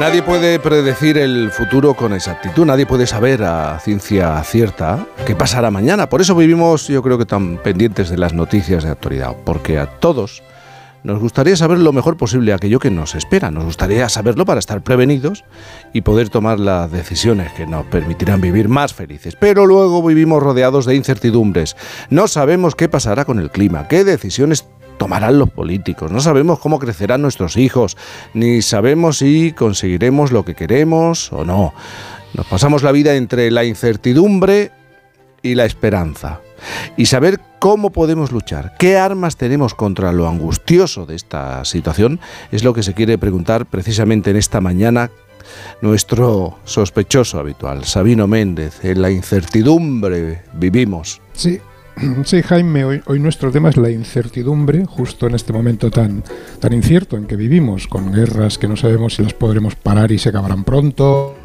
Nadie puede predecir el futuro con exactitud, nadie puede saber a ciencia cierta qué pasará mañana. Por eso vivimos, yo creo que tan pendientes de las noticias de actualidad, porque a todos nos gustaría saber lo mejor posible aquello que nos espera, nos gustaría saberlo para estar prevenidos y poder tomar las decisiones que nos permitirán vivir más felices. Pero luego vivimos rodeados de incertidumbres, no sabemos qué pasará con el clima, qué decisiones tomarán los políticos. No sabemos cómo crecerán nuestros hijos, ni sabemos si conseguiremos lo que queremos o no. Nos pasamos la vida entre la incertidumbre y la esperanza. Y saber cómo podemos luchar, qué armas tenemos contra lo angustioso de esta situación, es lo que se quiere preguntar precisamente en esta mañana nuestro sospechoso habitual, Sabino Méndez. En la incertidumbre vivimos. Sí, Sí, Jaime, hoy, hoy, nuestro tema es la incertidumbre, justo en este momento tan, tan incierto en que vivimos, con guerras que no sabemos si las podremos parar y se acabarán pronto,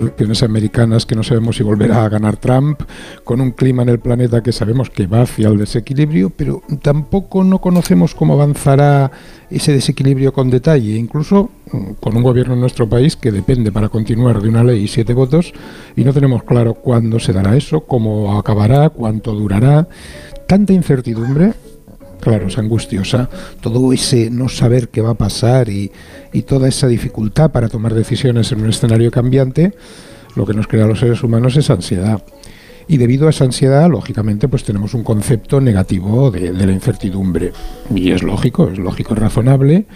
elecciones americanas que no sabemos si volverá a ganar Trump, con un clima en el planeta que sabemos que va hacia el desequilibrio, pero tampoco no conocemos cómo avanzará ese desequilibrio con detalle, incluso mm, con un gobierno en nuestro país que depende para continuar de una ley y siete votos y no tenemos claro cuándo se dará eso, cómo acabará, cuánto durará. Tanta incertidumbre claro, es angustiosa, todo ese no saber qué va a pasar y, toda esa dificultad para tomar decisiones en un escenario cambiante, lo que nos crea a los seres humanos es ansiedad. Y debido a esa ansiedad, lógicamente, pues tenemos un concepto negativo de, la incertidumbre. Y es lógico, es lógico y razonable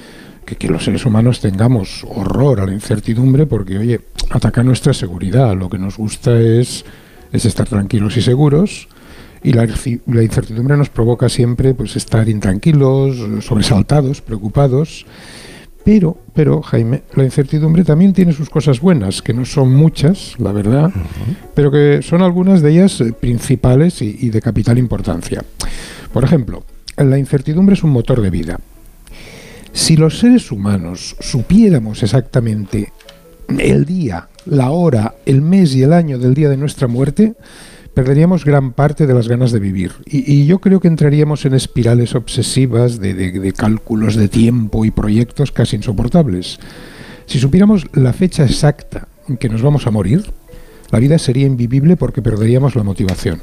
que, que, los seres humanos tengamos horror a la incertidumbre porque, oye, ataca nuestra seguridad. Lo que nos gusta es, es estar tranquilos y seguros y la, incertidumbre nos provoca siempre pues estar intranquilos, sobresaltados, preocupados. Pero, pero, Jaime, la incertidumbre también tiene sus cosas buenas, que no son muchas, la verdad, pero que son algunas de ellas eh, principales y, de capital importancia. Por ejemplo, la incertidumbre es un motor de vida. Si los seres humanos supiéramos exactamente el día, la hora, el mes y el año del día de nuestra muerte, perderíamos gran parte de las ganas de vivir. Y, yo creo que entraríamos en espirales obsesivas de, cálculos de tiempo y proyectos casi insoportables. Si supiéramos la fecha exacta en que nos vamos a morir, la vida sería invivible porque perderíamos la motivación.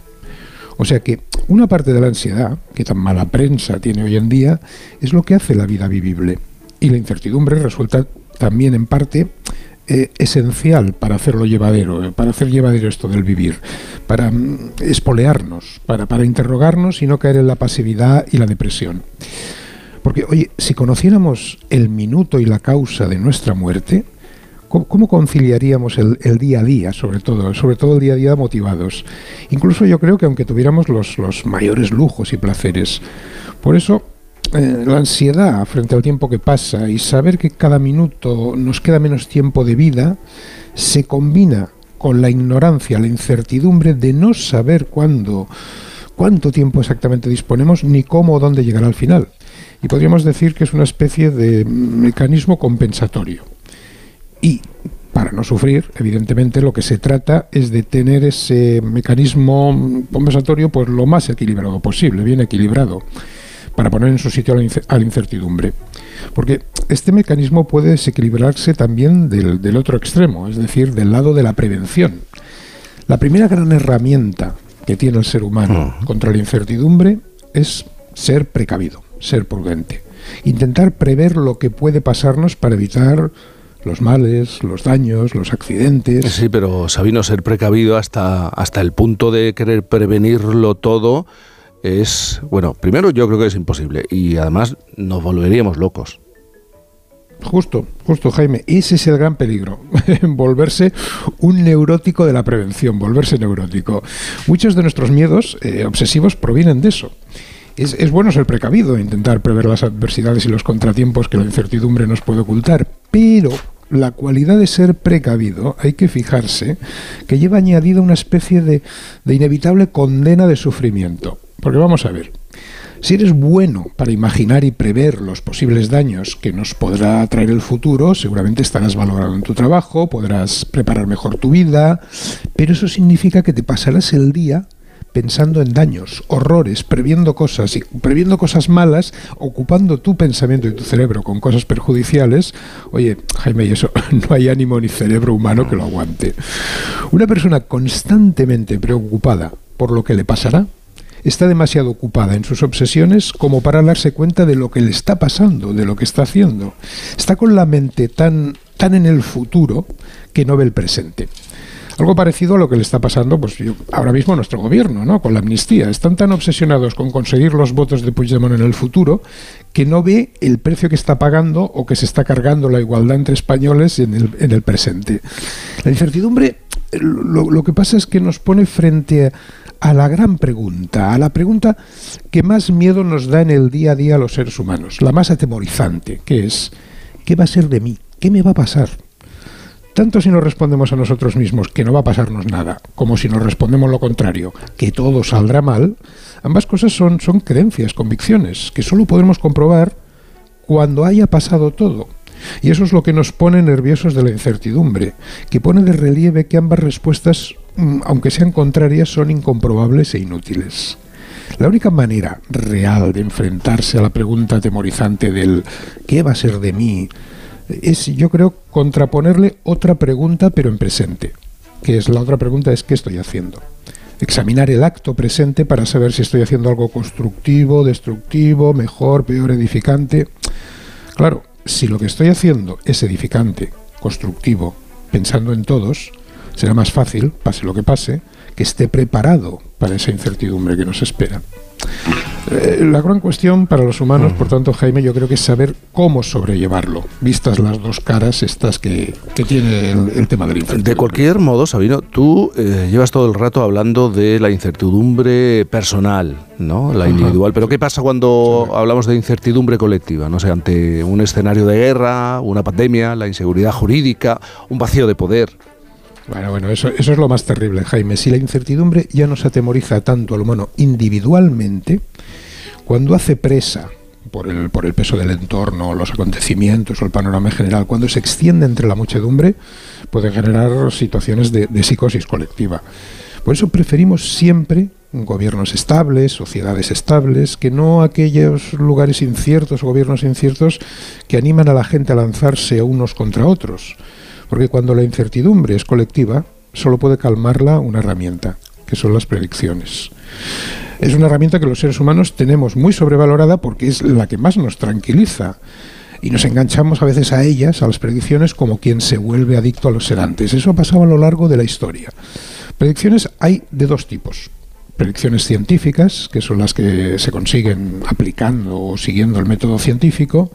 O sea que una parte de la ansiedad, que tan mala prensa tiene hoy en día, es lo que hace la vida vivible. Y la incertidumbre resulta también en parte eh, esencial para hacerlo llevadero, eh, para hacer llevadero esto del vivir, para mm, espolearnos, para, para interrogarnos y no caer en la pasividad y la depresión. Porque, oye, si conociéramos el minuto y la causa de nuestra muerte, ¿Cómo, conciliaríamos el, el, día a día, sobre todo, sobre todo el día a día motivados? Incluso yo creo que aunque tuviéramos los, los mayores lujos y placeres, por eso eh, la ansiedad frente al tiempo que pasa y saber que cada minuto nos queda menos tiempo de vida se combina con la ignorancia, la incertidumbre de no saber cuándo, cuánto tiempo exactamente disponemos ni cómo o dónde llegará al final. Y podríamos decir que es una especie de mecanismo compensatorio. Y para no sufrir, evidentemente lo que se trata es de tener ese mecanismo compensatorio pues lo más equilibrado posible, bien equilibrado para poner en su sitio a la incertidumbre. Porque este mecanismo puede desequilibrarse también del, otro extremo, es decir, del lado de la prevención. La primera gran herramienta que tiene el ser humano contra la incertidumbre es ser precavido, ser prudente. Intentar prever lo que puede pasarnos para evitar los males, los daños, los accidentes. Sí, pero Sabino, ser precavido hasta, hasta el punto de querer prevenirlo todo es, bueno, primero yo creo que es imposible y además nos volveríamos locos. Justo, justo Jaime, ese es el gran peligro, volverse un neurótico de la prevención, volverse neurótico. Muchos de nuestros miedos eh, obsesivos provienen de eso. Es, es, bueno ser precavido, intentar prever las adversidades y los contratiempos que la incertidumbre nos puede ocultar, pero la cualidad de ser precavido, hay que fijarse que lleva añadida una especie de, de inevitable condena de sufrimiento. Porque vamos a ver, si eres bueno para imaginar y prever los posibles daños que nos podrá traer el futuro, seguramente estarás valorado en tu trabajo, podrás preparar mejor tu vida, pero eso significa que te pasarás el día pensando en daños, horrores, previendo cosas y previendo cosas malas, ocupando tu pensamiento y tu cerebro con cosas perjudiciales, oye, Jaime, y eso no hay ánimo ni cerebro humano que lo aguante. Una persona constantemente preocupada por lo que le pasará, está demasiado ocupada en sus obsesiones como para darse cuenta de lo que le está pasando, de lo que está haciendo. Está con la mente tan, tan en el futuro que no ve el presente. Algo parecido a lo que le está pasando pues, ahora mismo a nuestro gobierno, ¿no? con la amnistía. Están tan obsesionados con conseguir los votos de Puigdemont en el futuro que no ve el precio que está pagando o que se está cargando la igualdad entre españoles en el, en el presente. La incertidumbre lo, lo, que pasa es que nos pone frente a, a, la gran pregunta, a la pregunta que más miedo nos da en el día a día a los seres humanos, la más atemorizante, que es, ¿qué va a ser de mí? ¿Qué me va a pasar? Tanto si nos respondemos a nosotros mismos que no va a pasarnos nada, como si nos respondemos lo contrario, que todo saldrá mal, ambas cosas son, creencias, convicciones, que solo podremos comprobar cuando haya pasado todo. Y eso es lo que nos pone nerviosos de la incertidumbre, que pone de relieve que ambas respuestas, mm, aunque sean contrarias, son incomprobables e inútiles. La única manera real de enfrentarse a la pregunta atemorizante del ¿qué va a ser de mí? Es, yo creo, contraponerle otra pregunta, pero en presente, que es la otra pregunta es ¿qué estoy haciendo? Examinar el acto presente para saber si estoy haciendo algo constructivo, destructivo, mejor, peor, edificante. Claro, si lo que estoy haciendo es edificante, constructivo, pensando en todos, será más fácil, pase lo que pase, que esté preparado para esa incertidumbre que nos espera. Eh, la gran cuestión para los humanos, por tanto, Jaime, yo creo que es saber cómo sobrellevarlo, vistas las dos caras estas que, que tiene el, el, tema del incertidumbre. De cualquier modo, Sabino, tú eh, llevas todo el rato hablando de la incertidumbre personal, ¿no? La individual. Pero ¿qué pasa cuando sí. hablamos de incertidumbre colectiva? No sé, ante un escenario de guerra, una pandemia, la inseguridad jurídica, un vacío de poder. Bueno, bueno, eso, es lo más terrible, Jaime. Si la incertidumbre ya nos atemoriza tanto al humano individualmente, cuando hace presa por el, por el peso del entorno, los acontecimientos o el panorama general, cuando se extiende entre la muchedumbre, puede generar situaciones de, de psicosis colectiva. Por eso preferimos siempre gobiernos estables, sociedades estables, que no aquellos lugares inciertos gobiernos inciertos que animan a la gente a lanzarse unos contra otros. Porque cuando la incertidumbre es colectiva, solo puede calmarla una herramienta, que son las predicciones. Es una herramienta que los seres humanos tenemos muy sobrevalorada porque es la que más nos tranquiliza. Y nos enganchamos a veces a ellas, a las predicciones, como quien se vuelve adicto a los sedantes. Eso ha pasado a lo largo de la historia. Predicciones hay de dos tipos. Predicciones científicas, que son las que se consiguen aplicando o siguiendo el método científico,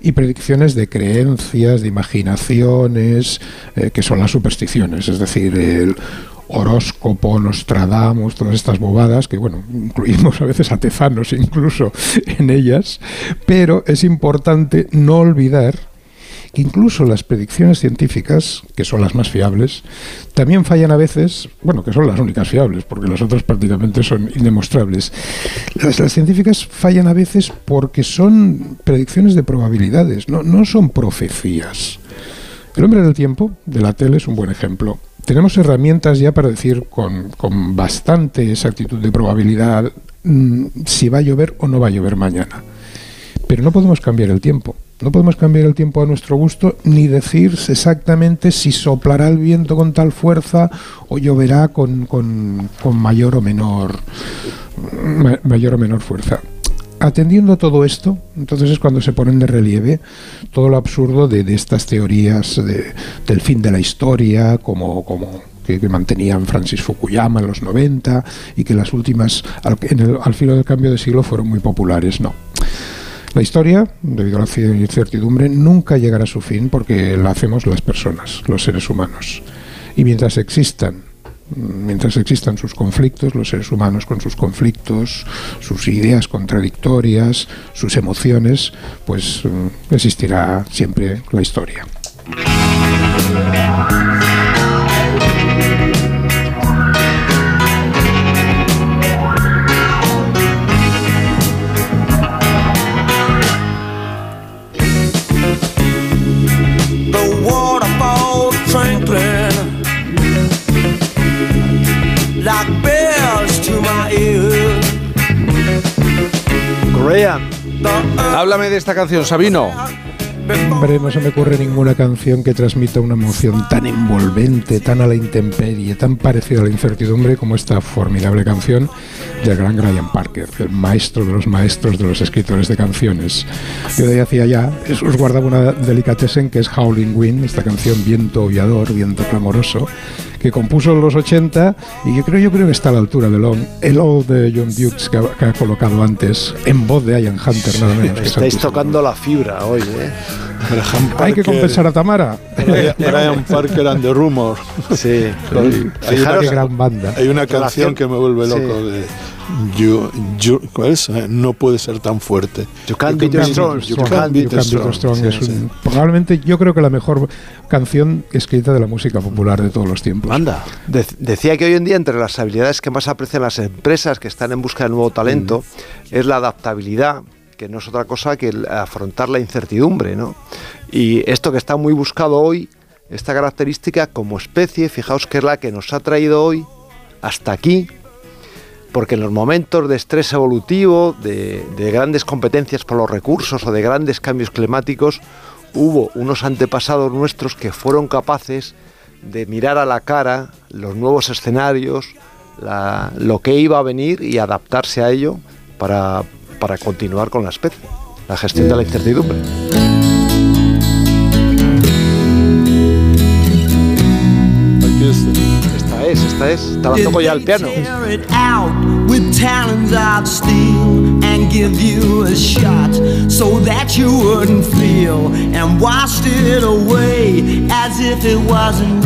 y predicciones de creencias, de imaginaciones, eh, que son las supersticiones, es decir, el horóscopo, Nostradamus, todas estas bobadas, que bueno, incluimos a veces a tezanos incluso en ellas, pero es importante no olvidar incluso las predicciones científicas, que son las más fiables, también fallan a veces, bueno, que son las únicas fiables, porque las otras prácticamente son indemostrables. Las, científicas fallan a veces porque son predicciones de probabilidades, no, son profecías. El hombre del tiempo, de la tele, es un buen ejemplo. Tenemos herramientas ya para decir con, bastante exactitud de probabilidad mmm, si va a llover o no va a llover mañana. Pero no podemos cambiar el tiempo. No podemos cambiar el tiempo a nuestro gusto ni decir exactamente si soplará el viento con tal fuerza o lloverá con, con, con mayor o menor ma mayor o menor fuerza. Atendiendo a todo esto, entonces es cuando se ponen de relieve todo lo absurdo de, de estas teorías de, del fin de la historia, como, como que, mantenían Francis Fukuyama en los 90 y que las últimas, al, en al filo del cambio de siglo, fueron muy populares. No. La historia, debido a la incertidumbre, nunca llegará a su fin porque la hacemos las personas, los seres humanos. Y mientras existan, mientras existan sus conflictos, los seres humanos con sus conflictos, sus ideas contradictorias, sus emociones, pues existirá siempre la historia. Háblame de esta canción, Sabino. Hombre, no se me ocurre ninguna canción que transmita una emoción tan envolvente, tan a la intemperie, tan parecida a la incertidumbre como esta formidable canción del gran Graham Parker, el maestro de los maestros de los escritores de canciones. Yo de ahí hacía ya, os guardaba una delicatessen que es Howling Wind, esta canción viento aullador, viento clamoroso, que compuso en los 80 y yo creo, yo creo que está a la altura del el old de John Dukes que ha, que ha, colocado antes en voz de Ian Hunter nada menos. Estáis tocando la fibra hoy, ¿eh? Hay que compensar a Tamara. Brian Parker and the Rumor. Sí. Fijaros, qué gran banda. Hay una canción que me vuelve loco sí. de You, you, ¿cuál es? No puede ser tan fuerte. You can't be strong. You can't be too strong. Sí, es un, probablemente yo creo que la mejor canción escrita de la música popular de todos los tiempos. Anda. De decía que hoy en día entre las habilidades que más aprecian las empresas que están en busca de nuevo talento mm. es la adaptabilidad, que no es otra cosa que el afrontar la incertidumbre, ¿no? Y esto que está muy buscado hoy, esta característica como especie, fijaos que es la que nos ha traído hoy hasta aquí, porque en los momentos de estrés evolutivo, de, de, grandes competencias por los recursos o de grandes cambios climáticos, hubo unos antepasados nuestros que fueron capaces de mirar a la cara los nuevos escenarios, la, lo que iba a venir y adaptarse a ello para, para continuar con la especie, la gestión de la incertidumbre. Es, esta es, está toco ya al piano. give you a shot so that you wouldn't feel and washed it away as if it wasn't